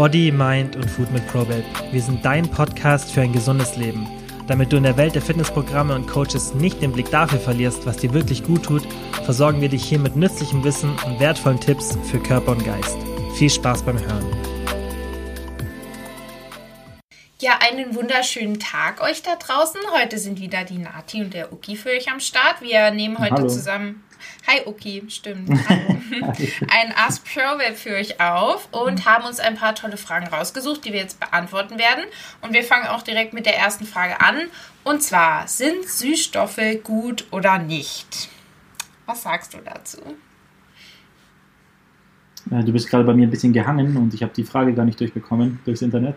Body, Mind und Food mit Probate. Wir sind dein Podcast für ein gesundes Leben. Damit du in der Welt der Fitnessprogramme und Coaches nicht den Blick dafür verlierst, was dir wirklich gut tut, versorgen wir dich hier mit nützlichem Wissen und wertvollen Tipps für Körper und Geist. Viel Spaß beim Hören. Ja, einen wunderschönen Tag euch da draußen. Heute sind wieder die Nati und der Uki für euch am Start. Wir nehmen heute Hallo. zusammen Hi Uki, stimmt. ein Ask Pro Web für euch auf und haben uns ein paar tolle Fragen rausgesucht, die wir jetzt beantworten werden. Und wir fangen auch direkt mit der ersten Frage an. Und zwar, sind Süßstoffe gut oder nicht? Was sagst du dazu? Du bist gerade bei mir ein bisschen gehangen und ich habe die Frage gar nicht durchbekommen durchs Internet.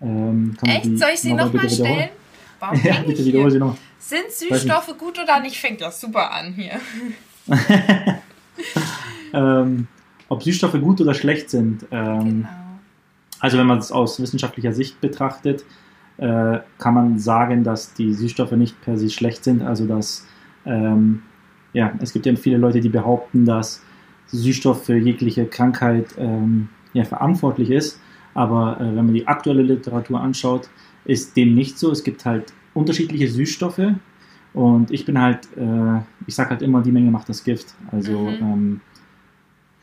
Ähm, Echt? Soll ich sie nochmal noch stellen? Warum ja, bitte wiederhole sie noch. Sind Süßstoffe gut oder nicht? Fängt das super an hier. ähm, ob Süßstoffe gut oder schlecht sind. Ähm, genau. Also wenn man es aus wissenschaftlicher Sicht betrachtet, äh, kann man sagen, dass die Süßstoffe nicht per se schlecht sind. Also dass ähm, ja, es gibt ja viele Leute, die behaupten, dass Süßstoff für jegliche Krankheit ähm, ja, verantwortlich ist. Aber äh, wenn man die aktuelle Literatur anschaut, ist dem nicht so. Es gibt halt unterschiedliche Süßstoffe und ich bin halt, äh, ich sag halt immer, die Menge macht das Gift. Also mhm. ähm,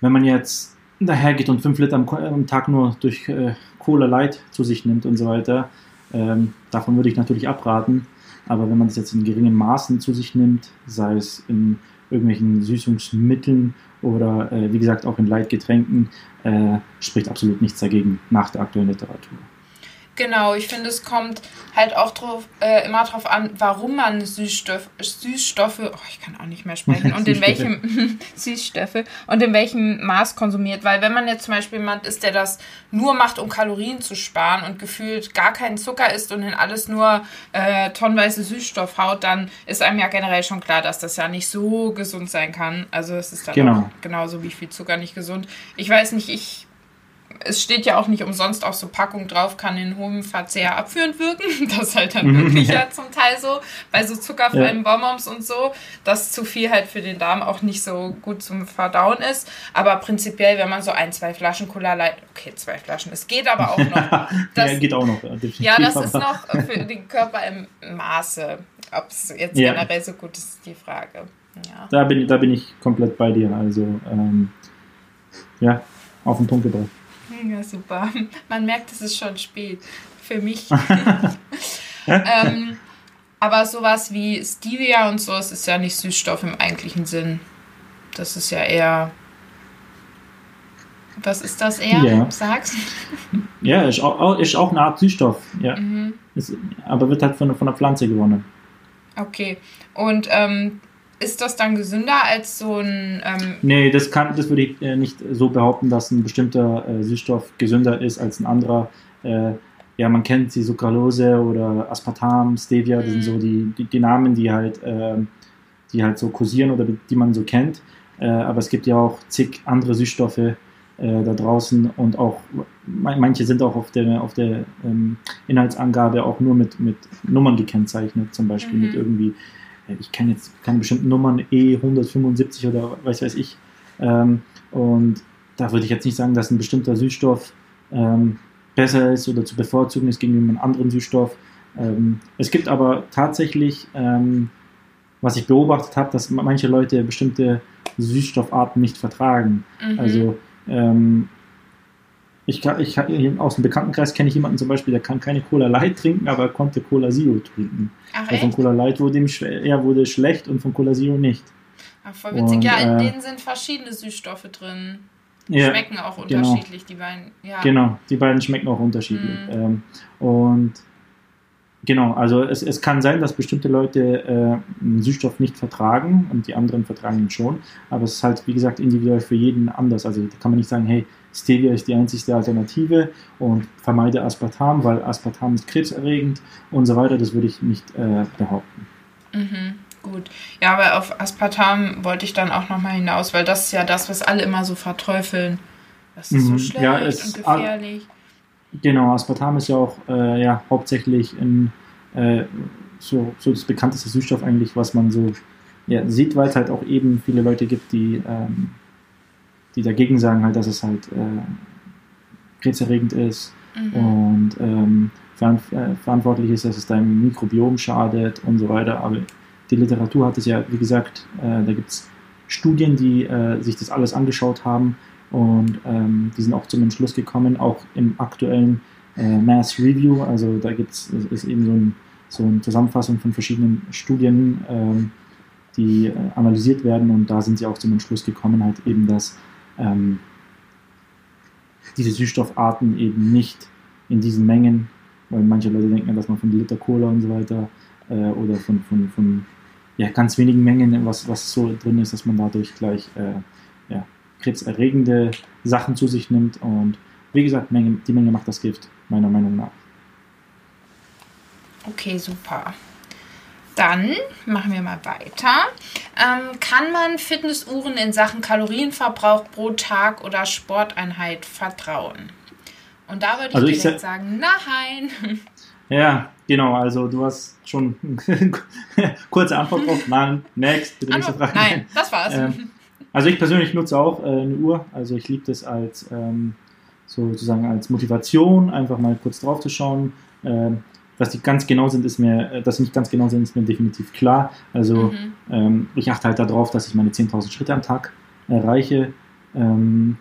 wenn man jetzt dahergeht und 5 Liter am, am, Tag nur durch äh, Cola Light zu sich nimmt und so weiter, ähm, davon würde ich natürlich abraten. Aber wenn man das jetzt in geringen Maßen zu sich nimmt, sei es in irgendwelchen Süßungsmitteln oder äh, wie gesagt auch in Leitgetränken, äh, spricht absolut nichts dagegen nach der aktuellen Literatur. Genau, ich finde, es kommt halt auch drauf, äh, immer darauf an, warum man Süßstoff, Süßstoffe, oh, ich kann auch nicht mehr sprechen, und in welchem Süßstoffe und in welchem Maß konsumiert. Weil wenn man jetzt zum Beispiel jemand ist, der das nur macht, um Kalorien zu sparen und gefühlt gar keinen Zucker isst und in alles nur äh, tonnenweise Süßstoff haut, dann ist einem ja generell schon klar, dass das ja nicht so gesund sein kann. Also es ist dann genau. auch genauso wie viel Zucker nicht gesund. Ich weiß nicht, ich es steht ja auch nicht umsonst auf so Packung drauf, kann in hohem Verzehr abführend wirken. Das ist halt dann mhm, wirklich ja. ja zum Teil so, bei so zuckerfreien ja. Bonbons und so, dass zu viel halt für den Darm auch nicht so gut zum Verdauen ist. Aber prinzipiell, wenn man so ein, zwei Flaschen Cola Light, okay, zwei Flaschen, es geht aber auch noch. Das, ja, geht auch noch. Ja, das ist noch für den Körper im Maße. Ob es jetzt ja. generell so gut ist, ist die Frage. Ja. Da, bin, da bin ich komplett bei dir. Also, ähm, ja, auf den Punkt gebracht. Ja, super. Man merkt, es ist schon spät. Für mich. ähm, aber sowas wie Stevia und so, es ist ja nicht Süßstoff im eigentlichen Sinn. Das ist ja eher. Was ist das eher? Ja. Sag's. Ja, ist auch, ist auch eine Art Süßstoff. Ja. Mhm. Ist, aber wird halt von, von der Pflanze gewonnen. Okay. Und ähm, ist das dann gesünder als so ein. Ähm nee, das, kann, das würde ich äh, nicht so behaupten, dass ein bestimmter äh, Süßstoff gesünder ist als ein anderer. Äh, ja, man kennt die Sucralose oder Aspartam, Stevia, das sind so mhm. die, die, die Namen, die halt, ähm, die halt so kursieren oder die man so kennt. Äh, aber es gibt ja auch zig andere Süßstoffe äh, da draußen und auch manche sind auch auf der, auf der ähm, Inhaltsangabe auch nur mit, mit Nummern gekennzeichnet, zum Beispiel mhm. mit irgendwie ich kenne jetzt keine bestimmten Nummern, E175 oder was weiß ich. Ähm, und da würde ich jetzt nicht sagen, dass ein bestimmter Süßstoff ähm, besser ist oder zu bevorzugen ist gegenüber einem anderen Süßstoff. Ähm, es gibt aber tatsächlich, ähm, was ich beobachtet habe, dass manche Leute bestimmte Süßstoffarten nicht vertragen. Mhm. Also ähm, ich, kann, ich aus dem Bekanntenkreis kenne ich jemanden zum Beispiel, der kann keine Cola Light trinken, aber konnte Cola Zero trinken. Ach, Weil von Cola Light wurde ihm er wurde schlecht und von Cola Zero nicht. Ach, voll witzig. Und, ja, in äh, denen sind verschiedene Süßstoffe drin. Die ja, schmecken auch genau. unterschiedlich, die beiden. Ja. Genau, die beiden schmecken auch unterschiedlich. Mhm. Ähm, und Genau, also es, es kann sein, dass bestimmte Leute äh, einen Süßstoff nicht vertragen und die anderen vertragen ihn schon, aber es ist halt, wie gesagt, individuell für jeden anders. Also da kann man nicht sagen, hey, Stevia ist die einzigste Alternative und vermeide Aspartam, weil Aspartam ist krebserregend und so weiter. Das würde ich nicht äh, behaupten. Mhm, gut. Ja, aber auf Aspartam wollte ich dann auch nochmal hinaus, weil das ist ja das, was alle immer so verteufeln. Das ist mhm, so schlecht ja, und gefährlich. Genau, Aspartam ist ja auch äh, ja, hauptsächlich in, äh, so, so das bekannteste Süßstoff eigentlich, was man so ja, sieht, weil es halt auch eben viele Leute gibt, die, ähm, die dagegen sagen halt, dass es halt äh, krebserregend ist mhm. und ähm, ver äh, verantwortlich ist, dass es deinem Mikrobiom schadet und so weiter. Aber die Literatur hat es ja, wie gesagt, äh, da gibt es Studien, die äh, sich das alles angeschaut haben und ähm, die sind auch zum Entschluss gekommen, auch im aktuellen äh, Mass Review, also da gibt es eben so, ein, so eine Zusammenfassung von verschiedenen Studien, ähm, die äh, analysiert werden. Und da sind sie auch zum Entschluss gekommen, halt eben, dass ähm, diese Süßstoffarten eben nicht in diesen Mengen, weil manche Leute denken, dass man von Liter Cola und so weiter äh, oder von, von, von ja, ganz wenigen Mengen, was, was so drin ist, dass man dadurch gleich äh, ja, krebserregende Sachen zu sich nimmt. Und wie gesagt, Menge, die Menge macht das Gift, meiner Meinung nach. Okay, super. Dann machen wir mal weiter. Ähm, kann man Fitnessuhren in Sachen Kalorienverbrauch pro Tag oder Sporteinheit vertrauen? Und da würde ich also direkt ich sagen, nein. Ja, genau. Also du hast schon kurze Antwort drauf. Nein, next. Bitte nächste Frage. Nein, das war's. Ähm, also ich persönlich nutze auch äh, eine Uhr. Also ich liebe das als ähm, sozusagen als Motivation, einfach mal kurz drauf zu schauen. Ähm, dass die ganz genau sind, ist mir, äh, dass sie nicht ganz genau sind, ist mir definitiv klar. Also mhm. ähm, ich achte halt darauf, dass ich meine 10.000 Schritte am Tag erreiche. Ähm,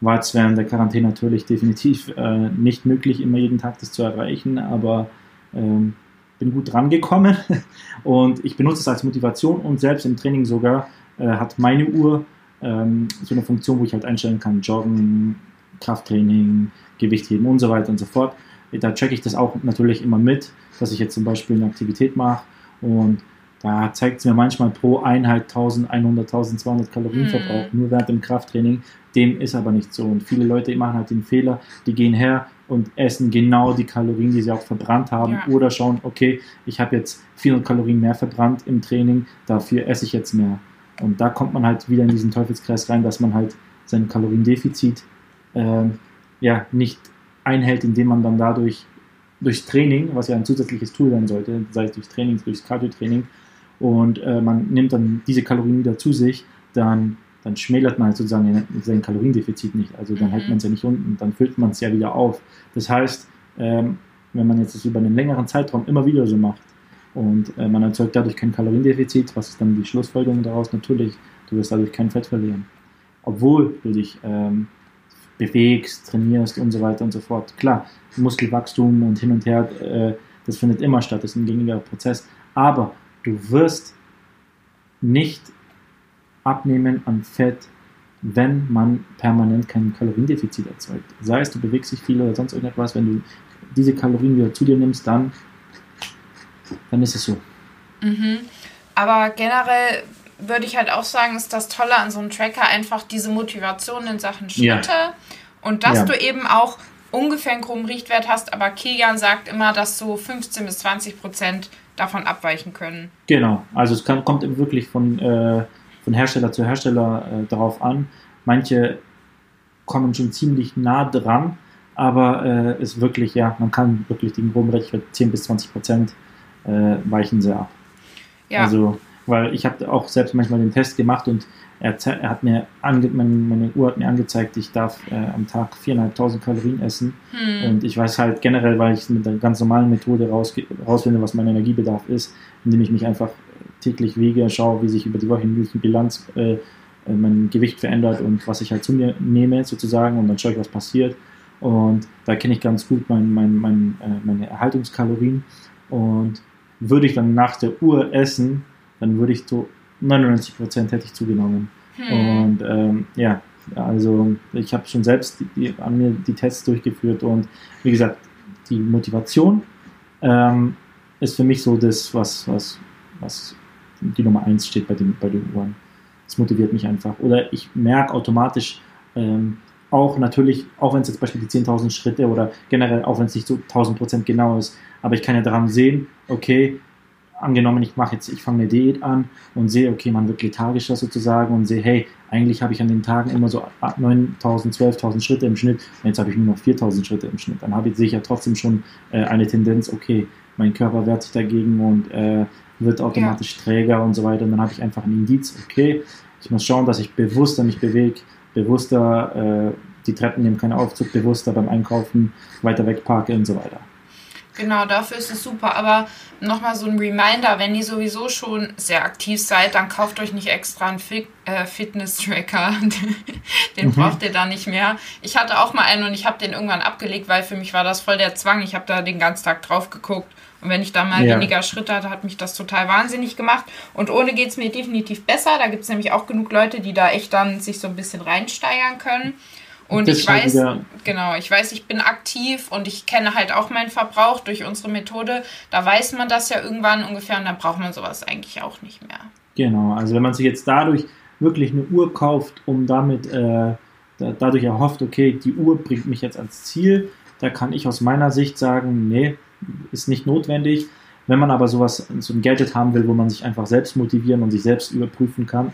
war jetzt während der Quarantäne natürlich definitiv äh, nicht möglich, immer jeden Tag das zu erreichen, aber ähm, bin gut dran gekommen und ich benutze es als Motivation und selbst im Training sogar hat meine Uhr ähm, so eine Funktion, wo ich halt einstellen kann, Joggen, Krafttraining, Gewichtheben und so weiter und so fort. Da checke ich das auch natürlich immer mit, dass ich jetzt zum Beispiel eine Aktivität mache und da zeigt es mir manchmal pro Einheit 1100, 1200 Kalorienverbrauch, mm. nur während dem Krafttraining. Dem ist aber nicht so. Und viele Leute machen halt den Fehler, die gehen her und essen genau die Kalorien, die sie auch verbrannt haben. Ja. Oder schauen, okay, ich habe jetzt 400 Kalorien mehr verbrannt im Training, dafür esse ich jetzt mehr. Und da kommt man halt wieder in diesen Teufelskreis rein, dass man halt sein Kaloriendefizit äh, ja, nicht einhält, indem man dann dadurch durchs Training, was ja ein zusätzliches Tool sein sollte, sei es durchs Training, durchs Cardio-Training, und äh, man nimmt dann diese Kalorien wieder zu sich, dann, dann schmälert man halt sozusagen sein Kaloriendefizit nicht. Also dann mhm. hält man es ja nicht unten, dann füllt man es ja wieder auf. Das heißt, ähm, wenn man jetzt das über einen längeren Zeitraum immer wieder so macht und äh, man erzeugt dadurch kein Kaloriendefizit, was ist dann die Schlussfolgerung daraus? Natürlich, du wirst dadurch kein Fett verlieren. Obwohl du dich ähm, bewegst, trainierst und so weiter und so fort. Klar, Muskelwachstum und hin und her, äh, das findet immer statt, das ist ein gängiger Prozess. Aber du wirst nicht abnehmen an Fett, wenn man permanent kein Kaloriendefizit erzeugt. Sei es, du bewegst dich viel oder sonst irgendetwas, wenn du diese Kalorien wieder zu dir nimmst, dann, dann ist es so. Mhm. Aber generell würde ich halt auch sagen, ist das Tolle an so einem Tracker einfach diese Motivation in Sachen Schritte ja. und dass ja. du eben auch ungefähr einen groben Richtwert hast, aber Kilian sagt immer, dass so 15 bis 20 Prozent davon abweichen können. Genau, also es kann, kommt wirklich von, äh, von Hersteller zu Hersteller äh, darauf an. Manche kommen schon ziemlich nah dran, aber äh, ist wirklich, ja, man kann wirklich den groben Richtwert 10 bis 20 Prozent äh, weichen sie ab. Ja. Also, weil ich habe auch selbst manchmal den Test gemacht und er, er hat mir ange, meine, meine, Uhr hat mir angezeigt, ich darf äh, am Tag 4.500 Kalorien essen. Hm. Und ich weiß halt generell, weil ich mit der ganz normalen Methode raus, rausfinde, was mein Energiebedarf ist, indem ich mich einfach täglich wege, schaue, wie sich über die wöchentliche Bilanz äh, äh, mein Gewicht verändert und was ich halt zu mir nehme sozusagen und dann schaue ich, was passiert. Und da kenne ich ganz gut mein, mein, mein, äh, meine Erhaltungskalorien. Und würde ich dann nach der Uhr essen, dann würde ich so 99 Prozent hätte ich zugenommen. Hm. Und ähm, ja, also ich habe schon selbst die, die, an mir die Tests durchgeführt und wie gesagt, die Motivation ähm, ist für mich so das, was, was, was die Nummer eins steht bei den, bei den Uhren. Das motiviert mich einfach. Oder ich merke automatisch ähm, auch natürlich, auch wenn es jetzt beispielsweise die 10.000 Schritte oder generell, auch wenn es nicht so 1000 Prozent genau ist, aber ich kann ja daran sehen, okay, angenommen, ich mache jetzt, ich fange eine Diät an und sehe, okay, man wird lethargischer sozusagen und sehe, hey, eigentlich habe ich an den Tagen immer so 9000, 12.000 Schritte im Schnitt, und jetzt habe ich nur noch 4000 Schritte im Schnitt. Dann habe ich sicher trotzdem schon äh, eine Tendenz, okay, mein Körper wehrt sich dagegen und äh, wird automatisch ja. träger und so weiter. Und dann habe ich einfach ein Indiz, okay, ich muss schauen, dass ich bewusster mich bewege, bewusster äh, die Treppen nehmen, keinen Aufzug, bewusster beim Einkaufen, weiter weg parke und so weiter. Genau, dafür ist es super. Aber nochmal so ein Reminder, wenn ihr sowieso schon sehr aktiv seid, dann kauft euch nicht extra einen Fit äh, Fitness-Tracker. den mhm. braucht ihr da nicht mehr. Ich hatte auch mal einen und ich habe den irgendwann abgelegt, weil für mich war das voll der Zwang. Ich habe da den ganzen Tag drauf geguckt. Und wenn ich da mal ja. weniger Schritte hatte, hat mich das total wahnsinnig gemacht. Und ohne geht es mir definitiv besser. Da gibt es nämlich auch genug Leute, die da echt dann sich so ein bisschen reinsteigern können. Und ich weiß, wieder... genau, ich weiß, ich bin aktiv und ich kenne halt auch meinen Verbrauch durch unsere Methode. Da weiß man das ja irgendwann ungefähr und dann braucht man sowas eigentlich auch nicht mehr. Genau, also wenn man sich jetzt dadurch wirklich eine Uhr kauft, um damit äh, dadurch erhofft, okay, die Uhr bringt mich jetzt ans Ziel, da kann ich aus meiner Sicht sagen, nee, ist nicht notwendig. Wenn man aber sowas, so ein Gadget haben will, wo man sich einfach selbst motivieren und sich selbst überprüfen kann,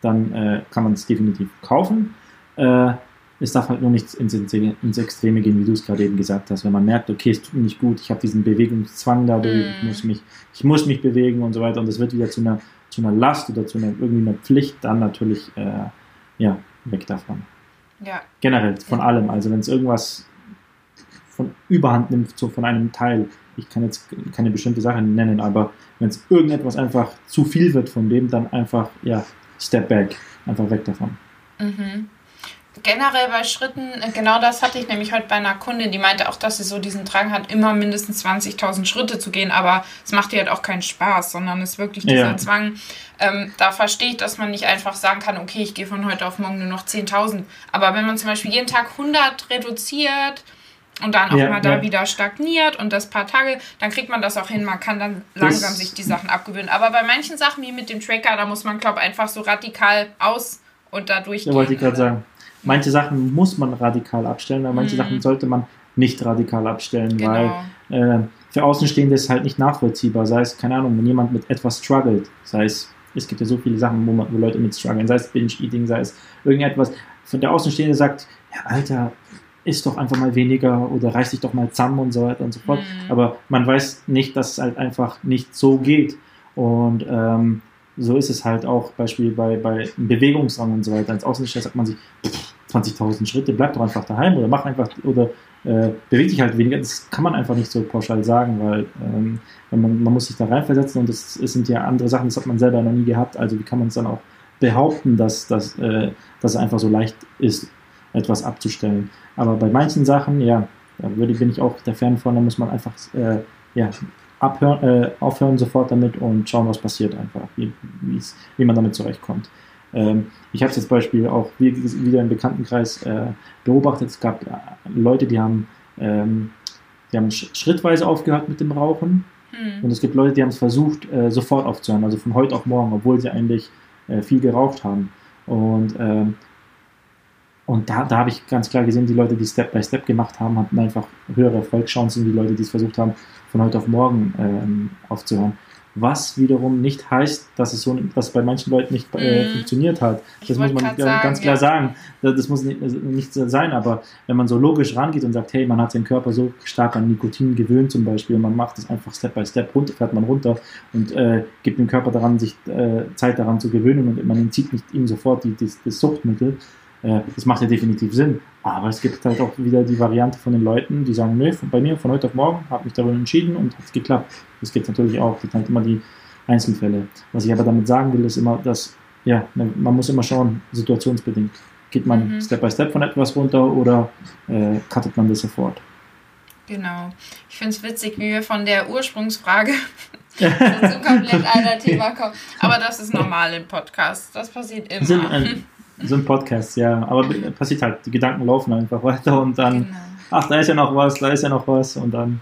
dann äh, kann man es definitiv kaufen. Äh, es darf halt nur nicht ins, ins Extreme gehen, wie du es gerade eben gesagt hast. Wenn man merkt, okay, es tut mir nicht gut, ich habe diesen Bewegungszwang dadurch, mm. ich, muss mich, ich muss mich bewegen und so weiter und es wird wieder zu einer, zu einer Last oder zu einer irgendwie einer Pflicht, dann natürlich äh, ja, weg davon. Ja. Generell, von ja. allem. Also wenn es irgendwas von Überhand nimmt, so von einem Teil, ich kann jetzt keine bestimmte Sache nennen, aber wenn es irgendetwas einfach zu viel wird von dem, dann einfach, ja, step back, einfach weg davon. Mhm generell bei Schritten, äh, genau das hatte ich nämlich heute bei einer Kundin, die meinte auch, dass sie so diesen Drang hat, immer mindestens 20.000 Schritte zu gehen, aber es macht ihr halt auch keinen Spaß, sondern es ist wirklich dieser ja. Zwang. Ähm, da verstehe ich, dass man nicht einfach sagen kann, okay, ich gehe von heute auf morgen nur noch 10.000. Aber wenn man zum Beispiel jeden Tag 100 reduziert und dann auch ja, mal da ja. wieder stagniert und das paar Tage, dann kriegt man das auch hin. Man kann dann langsam das sich die Sachen abgewöhnen. Aber bei manchen Sachen wie mit dem Tracker, da muss man, glaube ich, einfach so radikal aus und da durchgehen. Ja, wollte ich gerade sagen manche Sachen muss man radikal abstellen, aber manche mhm. Sachen sollte man nicht radikal abstellen, genau. weil äh, für Außenstehende ist es halt nicht nachvollziehbar. Sei es, keine Ahnung, wenn jemand mit etwas struggelt, sei es, es gibt ja so viele Sachen, wo, man, wo Leute mit strugglen, sei es Binge-Eating, sei es irgendetwas, von der Außenstehende sagt, ja, Alter, isst doch einfach mal weniger oder reiß dich doch mal zusammen und so weiter und so fort. Mhm. Aber man weiß nicht, dass es halt einfach nicht so geht. Und ähm, so ist es halt auch Beispiel bei, bei Bewegungsrang und so weiter. Als Außenstehender sagt man sich, 20.000 Schritte, bleib doch einfach daheim oder mach einfach oder äh, beweg dich halt weniger. Das kann man einfach nicht so pauschal sagen, weil ähm, man, man muss sich da reinversetzen und das, das, sind ja andere Sachen, das hat man selber noch nie gehabt. Also wie kann man es dann auch behaupten, dass, dass, äh, dass es einfach so leicht ist, etwas abzustellen. Aber bei manchen Sachen, ja, da würde, bin ich auch der Fan von, da muss man einfach äh, ja, abhören, äh, aufhören sofort damit und schauen, was passiert einfach, wie, wie man damit zurechtkommt. Ähm, ich habe es jetzt Beispiel auch wieder im Bekanntenkreis äh, beobachtet. Es gab äh, Leute, die haben, ähm, die haben schrittweise aufgehört mit dem Rauchen. Mhm. Und es gibt Leute, die haben es versucht, äh, sofort aufzuhören, also von heute auf morgen, obwohl sie eigentlich äh, viel geraucht haben. Und, ähm, und da, da habe ich ganz klar gesehen, die Leute, die Step by Step gemacht haben, hatten einfach höhere Erfolgschancen, wie die Leute, die es versucht haben, von heute auf morgen ähm, aufzuhören was wiederum nicht heißt, dass es so, dass bei manchen Leuten nicht äh, mm. funktioniert hat. Das muss man sagen, ganz klar ja. sagen. Das muss nicht, nicht sein, aber wenn man so logisch rangeht und sagt, hey, man hat seinen Körper so stark an Nikotin gewöhnt zum Beispiel, und man macht es einfach Step by Step runter, fährt man runter und äh, gibt dem Körper daran, sich äh, Zeit daran zu gewöhnen und man entzieht nicht ihm sofort die, die, das Suchtmittel, das macht ja definitiv Sinn. Aber es gibt halt auch wieder die Variante von den Leuten, die sagen, nö, bei mir von heute auf morgen habe mich darüber entschieden und hat es geklappt. Das gibt natürlich auch, das sind halt immer die Einzelfälle. Was ich aber damit sagen will, ist immer, dass, ja, man muss immer schauen, situationsbedingt. Geht man mhm. Step by Step von etwas runter oder äh, cuttet man das sofort? Genau. Ich finde es witzig, wie wir von der Ursprungsfrage zu komplett einer Thema kommen. Aber das ist normal im Podcast. Das passiert immer. Sind so ein Podcast, ja. Aber passiert halt, die Gedanken laufen einfach weiter und dann, genau. ach, da ist ja noch was, da ist ja noch was und dann.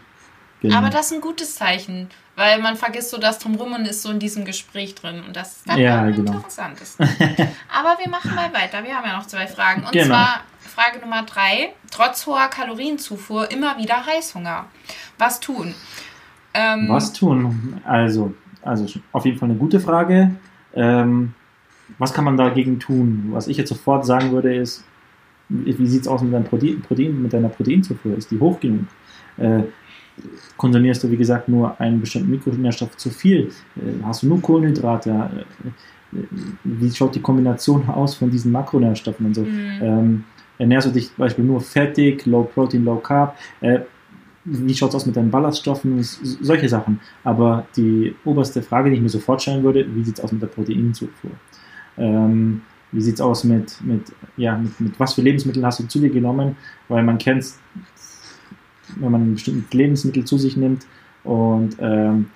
Genau. Aber das ist ein gutes Zeichen, weil man vergisst so das drumherum und ist so in diesem Gespräch drin und das ist ja, genau. interessant. Aber wir machen mal weiter. Wir haben ja noch zwei Fragen. Und genau. zwar Frage Nummer drei: Trotz hoher Kalorienzufuhr immer wieder Heißhunger. Was tun? Ähm, Was tun? Also, also auf jeden Fall eine gute Frage. Ähm, was kann man dagegen tun? Was ich jetzt sofort sagen würde, ist, wie sieht es aus mit, deinem Protein, Protein, mit deiner Proteinzufuhr? Ist die hoch genug? Äh, konsumierst du, wie gesagt, nur einen bestimmten Mikronährstoff zu viel? Äh, hast du nur Kohlenhydrate? Äh, wie schaut die Kombination aus von diesen Makronährstoffen und so? Mhm. Ähm, ernährst du dich zum Beispiel nur fettig, low protein, low carb, äh, wie schaut es aus mit deinen Ballaststoffen, solche Sachen. Aber die oberste Frage, die ich mir sofort stellen würde, wie sieht es aus mit der Proteinzufuhr? Ähm, wie sieht es aus mit, mit, ja, mit, mit was für Lebensmittel hast du zu dir genommen? Weil man kennt wenn man bestimmte Lebensmittel zu sich nimmt und ähm,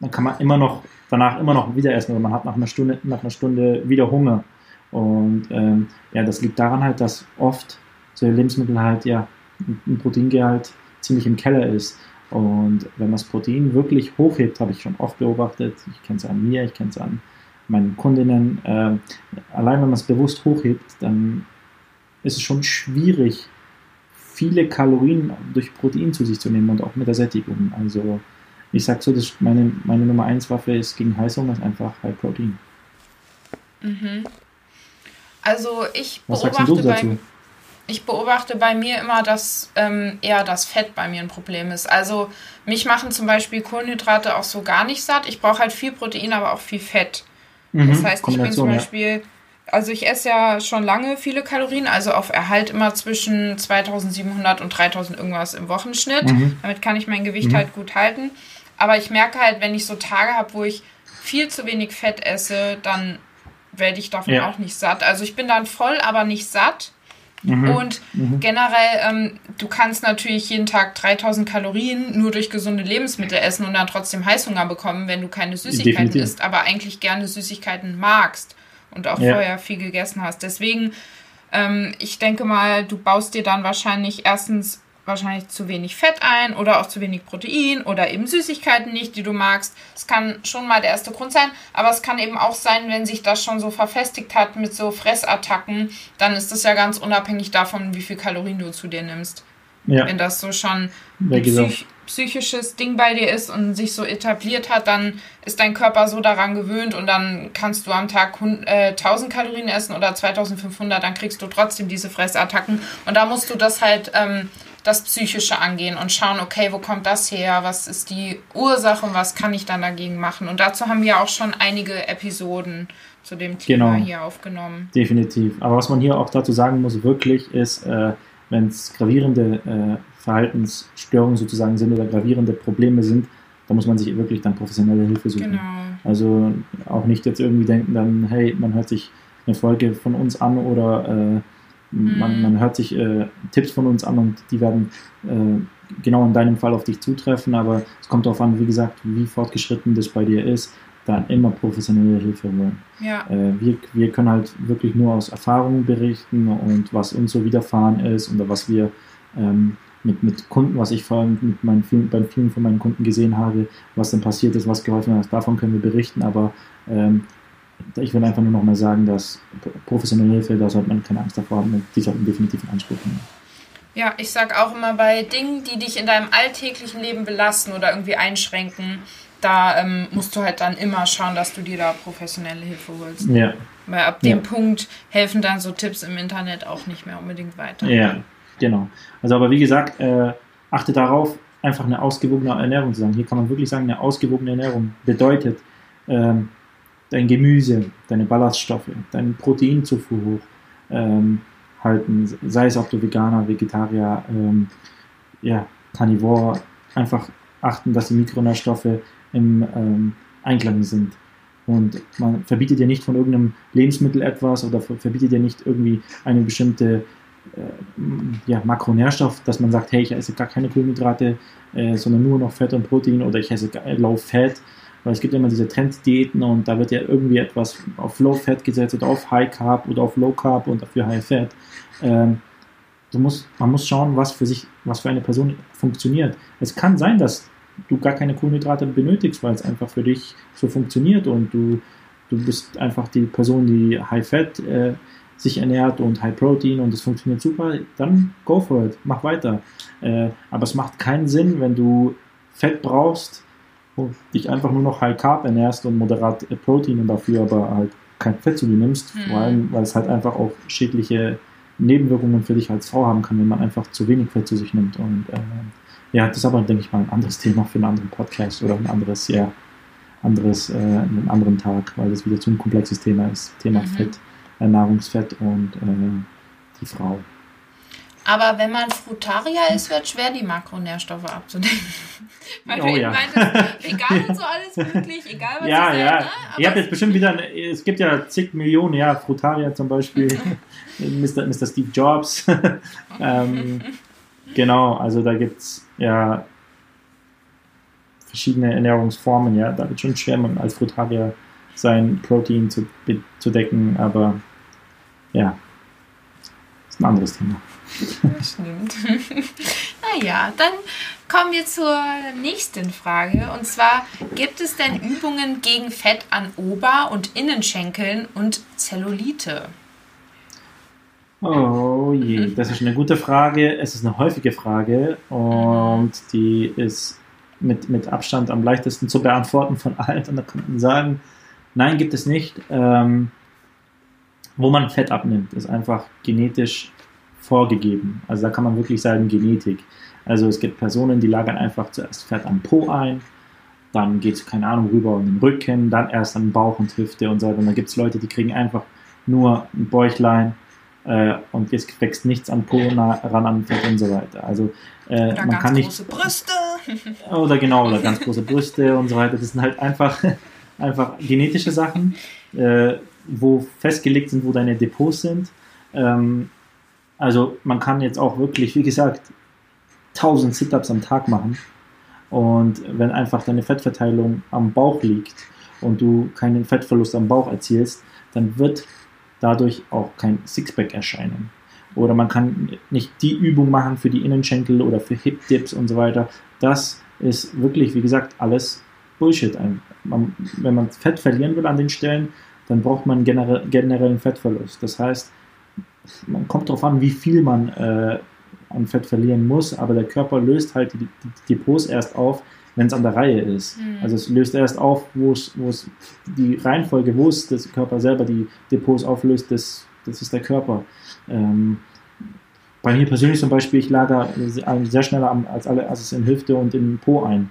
dann kann man immer noch danach immer noch wieder essen oder man hat nach einer Stunde, nach einer Stunde wieder Hunger. Und ähm, ja, das liegt daran halt, dass oft solche Lebensmittel halt ja ein Proteingehalt ziemlich im Keller ist. Und wenn man das Protein wirklich hochhebt, habe ich schon oft beobachtet, ich kenne es an mir, ich kenne es an meinen Kundinnen, äh, allein wenn man es bewusst hochhebt, dann ist es schon schwierig, viele Kalorien durch Protein zu sich zu nehmen und auch mit der Sättigung. Also ich sage so, dass meine, meine Nummer 1 Waffe ist gegen Heißhunger ist einfach High Protein. Mhm. Also ich Was beobachte bei, ich beobachte bei mir immer, dass ähm, eher das Fett bei mir ein Problem ist. Also mich machen zum Beispiel Kohlenhydrate auch so gar nicht satt. Ich brauche halt viel Protein, aber auch viel Fett. Mhm, das heißt, ich bin zum Beispiel, ja. also ich esse ja schon lange viele Kalorien, also auf Erhalt immer zwischen 2700 und 3000 irgendwas im Wochenschnitt. Mhm. Damit kann ich mein Gewicht mhm. halt gut halten. Aber ich merke halt, wenn ich so Tage habe, wo ich viel zu wenig Fett esse, dann werde ich davon ja. auch nicht satt. Also ich bin dann voll, aber nicht satt. Mhm. Und mhm. generell, ähm, du kannst natürlich jeden Tag 3000 Kalorien nur durch gesunde Lebensmittel essen und dann trotzdem Heißhunger bekommen, wenn du keine Süßigkeiten Definitiv. isst, aber eigentlich gerne Süßigkeiten magst und auch ja. vorher viel gegessen hast. Deswegen, ähm, ich denke mal, du baust dir dann wahrscheinlich erstens wahrscheinlich zu wenig Fett ein oder auch zu wenig Protein oder eben Süßigkeiten nicht, die du magst. Es kann schon mal der erste Grund sein, aber es kann eben auch sein, wenn sich das schon so verfestigt hat mit so Fressattacken, dann ist das ja ganz unabhängig davon, wie viel Kalorien du zu dir nimmst. Ja. Wenn das so schon ein psych psychisches Ding bei dir ist und sich so etabliert hat, dann ist dein Körper so daran gewöhnt und dann kannst du am Tag 1000 Kalorien essen oder 2500, dann kriegst du trotzdem diese Fressattacken und da musst du das halt ähm, das Psychische angehen und schauen, okay, wo kommt das her? Was ist die Ursache und was kann ich dann dagegen machen? Und dazu haben wir auch schon einige Episoden zu dem Thema genau. hier aufgenommen. Definitiv. Aber was man hier auch dazu sagen muss, wirklich ist, äh, wenn es gravierende äh, Verhaltensstörungen sozusagen sind oder gravierende Probleme sind, da muss man sich wirklich dann professionelle Hilfe suchen. Genau. Also auch nicht jetzt irgendwie denken dann, hey, man hört sich eine Folge von uns an oder äh, man, mhm. man hört sich äh, Tipps von uns an und die werden äh, genau in deinem Fall auf dich zutreffen, aber es kommt darauf an, wie gesagt, wie fortgeschritten das bei dir ist, dann immer professionelle Hilfe holen. Ja. Äh, wir, wir können halt wirklich nur aus Erfahrungen berichten und was uns so widerfahren ist oder was wir ähm, mit, mit Kunden, was ich vor allem mit meinen vielen, bei vielen von meinen Kunden gesehen habe, was dann passiert ist, was geholfen hat, davon können wir berichten, aber ähm, ich will einfach nur noch mal sagen, dass professionelle Hilfe, da sollte man keine Angst davor haben, die sollten definitiv in Anspruch nehmen. Ja, ich sag auch immer bei Dingen, die dich in deinem alltäglichen Leben belasten oder irgendwie einschränken, da ähm, musst du halt dann immer schauen, dass du dir da professionelle Hilfe holst. Ja. Weil ab dem ja. Punkt helfen dann so Tipps im Internet auch nicht mehr unbedingt weiter. Ja, genau. Also aber wie gesagt, äh, achte darauf, einfach eine ausgewogene Ernährung zu sagen. Hier kann man wirklich sagen, eine ausgewogene Ernährung bedeutet, ähm, dein Gemüse, deine Ballaststoffe, dein Proteinzufuhr hoch ähm, halten, sei es ob du Veganer, Vegetarier, ähm, ja, Carnivore, einfach achten, dass die Mikronährstoffe im ähm, Einklang sind. Und man verbietet dir nicht von irgendeinem Lebensmittel etwas oder verbietet dir nicht irgendwie eine bestimmte äh, ja, Makronährstoff, dass man sagt, hey, ich esse gar keine Kohlenhydrate, äh, sondern nur noch Fett und Protein oder ich esse Low Fat weil es gibt immer diese Trenddiäten und da wird ja irgendwie etwas auf Low Fat gesetzt oder auf High Carb oder auf Low Carb und dafür High Fat. Ähm, du musst, man muss schauen, was für sich, was für eine Person funktioniert. Es kann sein, dass du gar keine Kohlenhydrate benötigst, weil es einfach für dich so funktioniert und du, du bist einfach die Person, die High Fat äh, sich ernährt und High Protein und es funktioniert super, dann go for it, mach weiter. Äh, aber es macht keinen Sinn, wenn du Fett brauchst, dich einfach nur noch High Carb ernährst und moderat Protein und dafür aber halt kein Fett zu dir nimmst, mhm. vor allem, weil es halt einfach auch schädliche Nebenwirkungen für dich als Frau haben kann, wenn man einfach zu wenig Fett zu sich nimmt. Und äh, ja, das ist aber, denke ich mal, ein anderes Thema für einen anderen Podcast oder ein anderes, ja, anderes, äh, einen anderen Tag, weil das wieder zu ein komplexes Thema ist. Thema mhm. Fett, äh, Nahrungsfett und äh, die Frau. Aber wenn man Frutarier ist, wird schwer, die Makronährstoffe abzudecken. Weil Oh du ja. meintest, vegan und so alles möglich, egal was Ja, es ja. ist, ne? Ihr habt jetzt bestimmt wieder, es gibt ja zig Millionen, ja, Frutaria zum Beispiel, Mr. Mr. Steve Jobs. ähm, genau, also da gibt es ja verschiedene Ernährungsformen, ja. Da wird schon schwer, man als Frutarier sein Protein zu, zu decken, aber ja, ist ein anderes Thema. Das stimmt. naja, dann kommen wir zur nächsten Frage. Und zwar, gibt es denn Übungen gegen Fett an Ober- und Innenschenkeln und Zellulite? Oh je, das ist eine gute Frage. Es ist eine häufige Frage und die ist mit, mit Abstand am leichtesten zu beantworten von allen. Und da kann man sagen, nein, gibt es nicht. Ähm, wo man Fett abnimmt, ist einfach genetisch vorgegeben. Also da kann man wirklich sagen Genetik. Also es gibt Personen, die lagern einfach zuerst Fett am Po ein, dann geht es, keine Ahnung, rüber in den Rücken, dann erst an den Bauch und Hüfte und so weiter. Und dann gibt es Leute, die kriegen einfach nur ein Bäuchlein äh, und es wächst nichts an Po na, ran an Fett und so weiter. Also äh, man kann nicht große Brüste? oder genau, oder ganz große Brüste und so weiter. Das sind halt einfach, einfach genetische Sachen, äh, wo festgelegt sind, wo deine Depots sind. Ähm, also man kann jetzt auch wirklich, wie gesagt, 1000 Sit-Ups am Tag machen. Und wenn einfach deine Fettverteilung am Bauch liegt und du keinen Fettverlust am Bauch erzielst, dann wird dadurch auch kein Sixpack erscheinen. Oder man kann nicht die Übung machen für die Innenschenkel oder für Hip-Dips und so weiter. Das ist wirklich, wie gesagt, alles Bullshit. Wenn man Fett verlieren will an den Stellen, dann braucht man generell, generellen Fettverlust. Das heißt, man kommt darauf an, wie viel man äh, an Fett verlieren muss, aber der Körper löst halt die, die, die Depots erst auf, wenn es an der Reihe ist. Mhm. Also es löst erst auf, wo es, die Reihenfolge, wo es das Körper selber die Depots auflöst, das, das ist der Körper. Ähm, bei mir persönlich zum Beispiel, ich lager sehr schneller als alle als es in Hüfte und in Po ein.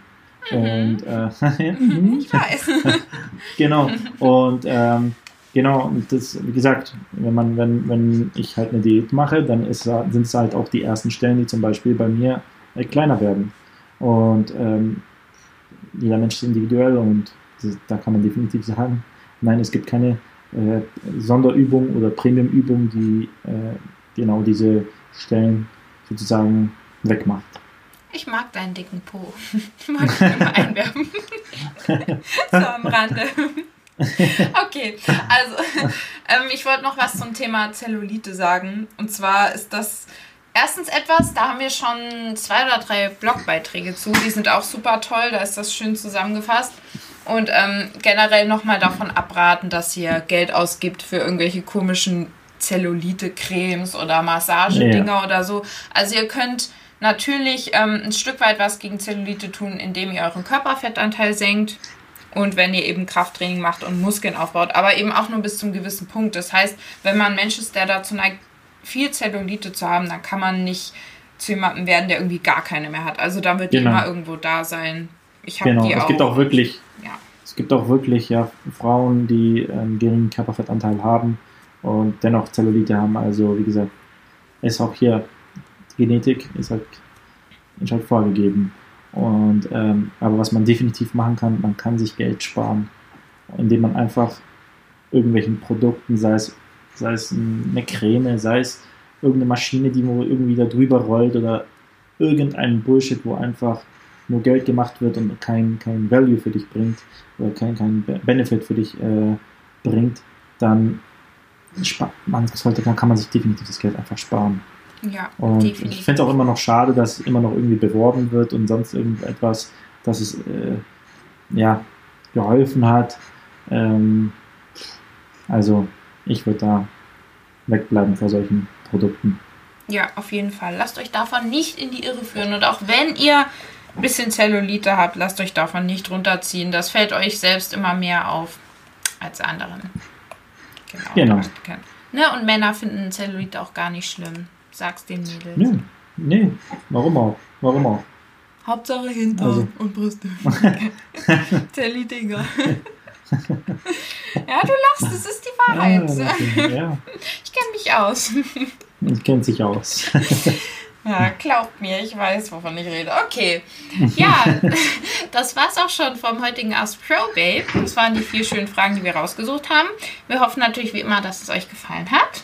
Und äh, Ich weiß. genau. Und ähm, genau, und das, wie gesagt, wenn man, wenn, wenn ich halt eine Diät mache, dann ist, sind es halt auch die ersten Stellen, die zum Beispiel bei mir äh, kleiner werden. Und ähm, jeder Mensch ist individuell und das, da kann man definitiv sagen, nein, es gibt keine äh, Sonderübung oder Premiumübung, die äh, genau diese Stellen sozusagen wegmacht. Ich mag deinen dicken Po. Wollte ich nur mal einwerfen. so am Rande. Okay, also ähm, ich wollte noch was zum Thema Zellulite sagen. Und zwar ist das erstens etwas, da haben wir schon zwei oder drei Blogbeiträge zu. Die sind auch super toll, da ist das schön zusammengefasst. Und ähm, generell nochmal davon abraten, dass ihr Geld ausgibt für irgendwelche komischen Zellulite-Cremes oder Massagedinger oder so. Also ihr könnt natürlich ähm, ein Stück weit was gegen Zellulite tun, indem ihr euren Körperfettanteil senkt und wenn ihr eben Krafttraining macht und Muskeln aufbaut, aber eben auch nur bis zum gewissen Punkt. Das heißt, wenn man ein Mensch ist, der dazu neigt, viel Zellulite zu haben, dann kann man nicht zu jemandem werden, der irgendwie gar keine mehr hat. Also da wird die Genau. immer irgendwo da sein. Ich habe Genau, die es auch. gibt auch wirklich Ja. Es gibt auch wirklich ja, Frauen, die einen geringen Körperfettanteil haben und dennoch Zellulite haben. Also wie gesagt, ist auch hier Genetik ist halt, ist halt vorgegeben. Und ähm, aber was man definitiv machen kann, man kann sich Geld sparen, indem man einfach irgendwelchen Produkten, sei es, sei es eine Creme, sei es irgendeine Maschine, die wo irgendwie da drüber rollt oder irgendein Bullshit, wo einfach nur Geld gemacht wird und kein, kein Value für dich bringt oder kein, kein Be- Benefit für dich äh, bringt, dann man sollte, dann kann man sich definitiv das Geld einfach sparen. Ja, Und definitiv. ich finde es auch immer noch schade, dass immer noch irgendwie beworben wird und sonst irgendetwas, dass es äh, ja geholfen hat. Ähm, also ich würde da wegbleiben vor solchen Produkten. Ja, auf jeden Fall. Lasst euch davon nicht in die Irre führen. Und auch wenn ihr ein bisschen Zellulite habt, lasst euch davon nicht runterziehen. Das fällt euch selbst immer mehr auf als anderen. Genau. Ne, und Männer finden Zellulite auch gar nicht schlimm. Sag's den Mädels. Nee, nee, warum auch? Warum auch? Hauptsache Hintern Also. und Brüste. Zellulite egal. ja, du lachst, das ist die Wahrheit. Ah, okay, ja. Ich kenne mich aus. Ich kennt sich aus. Ja, glaubt mir, ich weiß, wovon ich rede. Okay. Ja, das war's auch schon vom heutigen Ask Pro Babe. Das waren die vier schönen Fragen, die wir rausgesucht haben. Wir hoffen natürlich wie immer, dass es euch gefallen hat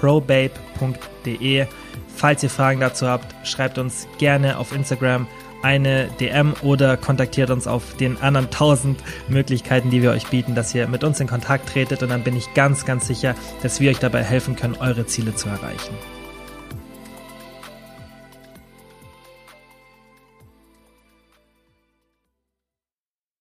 www.probabe.de. Falls ihr Fragen dazu habt, schreibt uns gerne auf Instagram eine DM oder kontaktiert uns auf den anderen tausend Möglichkeiten, die wir euch bieten, dass ihr mit uns in Kontakt tretet und dann bin ich ganz, ganz sicher, dass wir euch dabei helfen können, eure Ziele zu erreichen.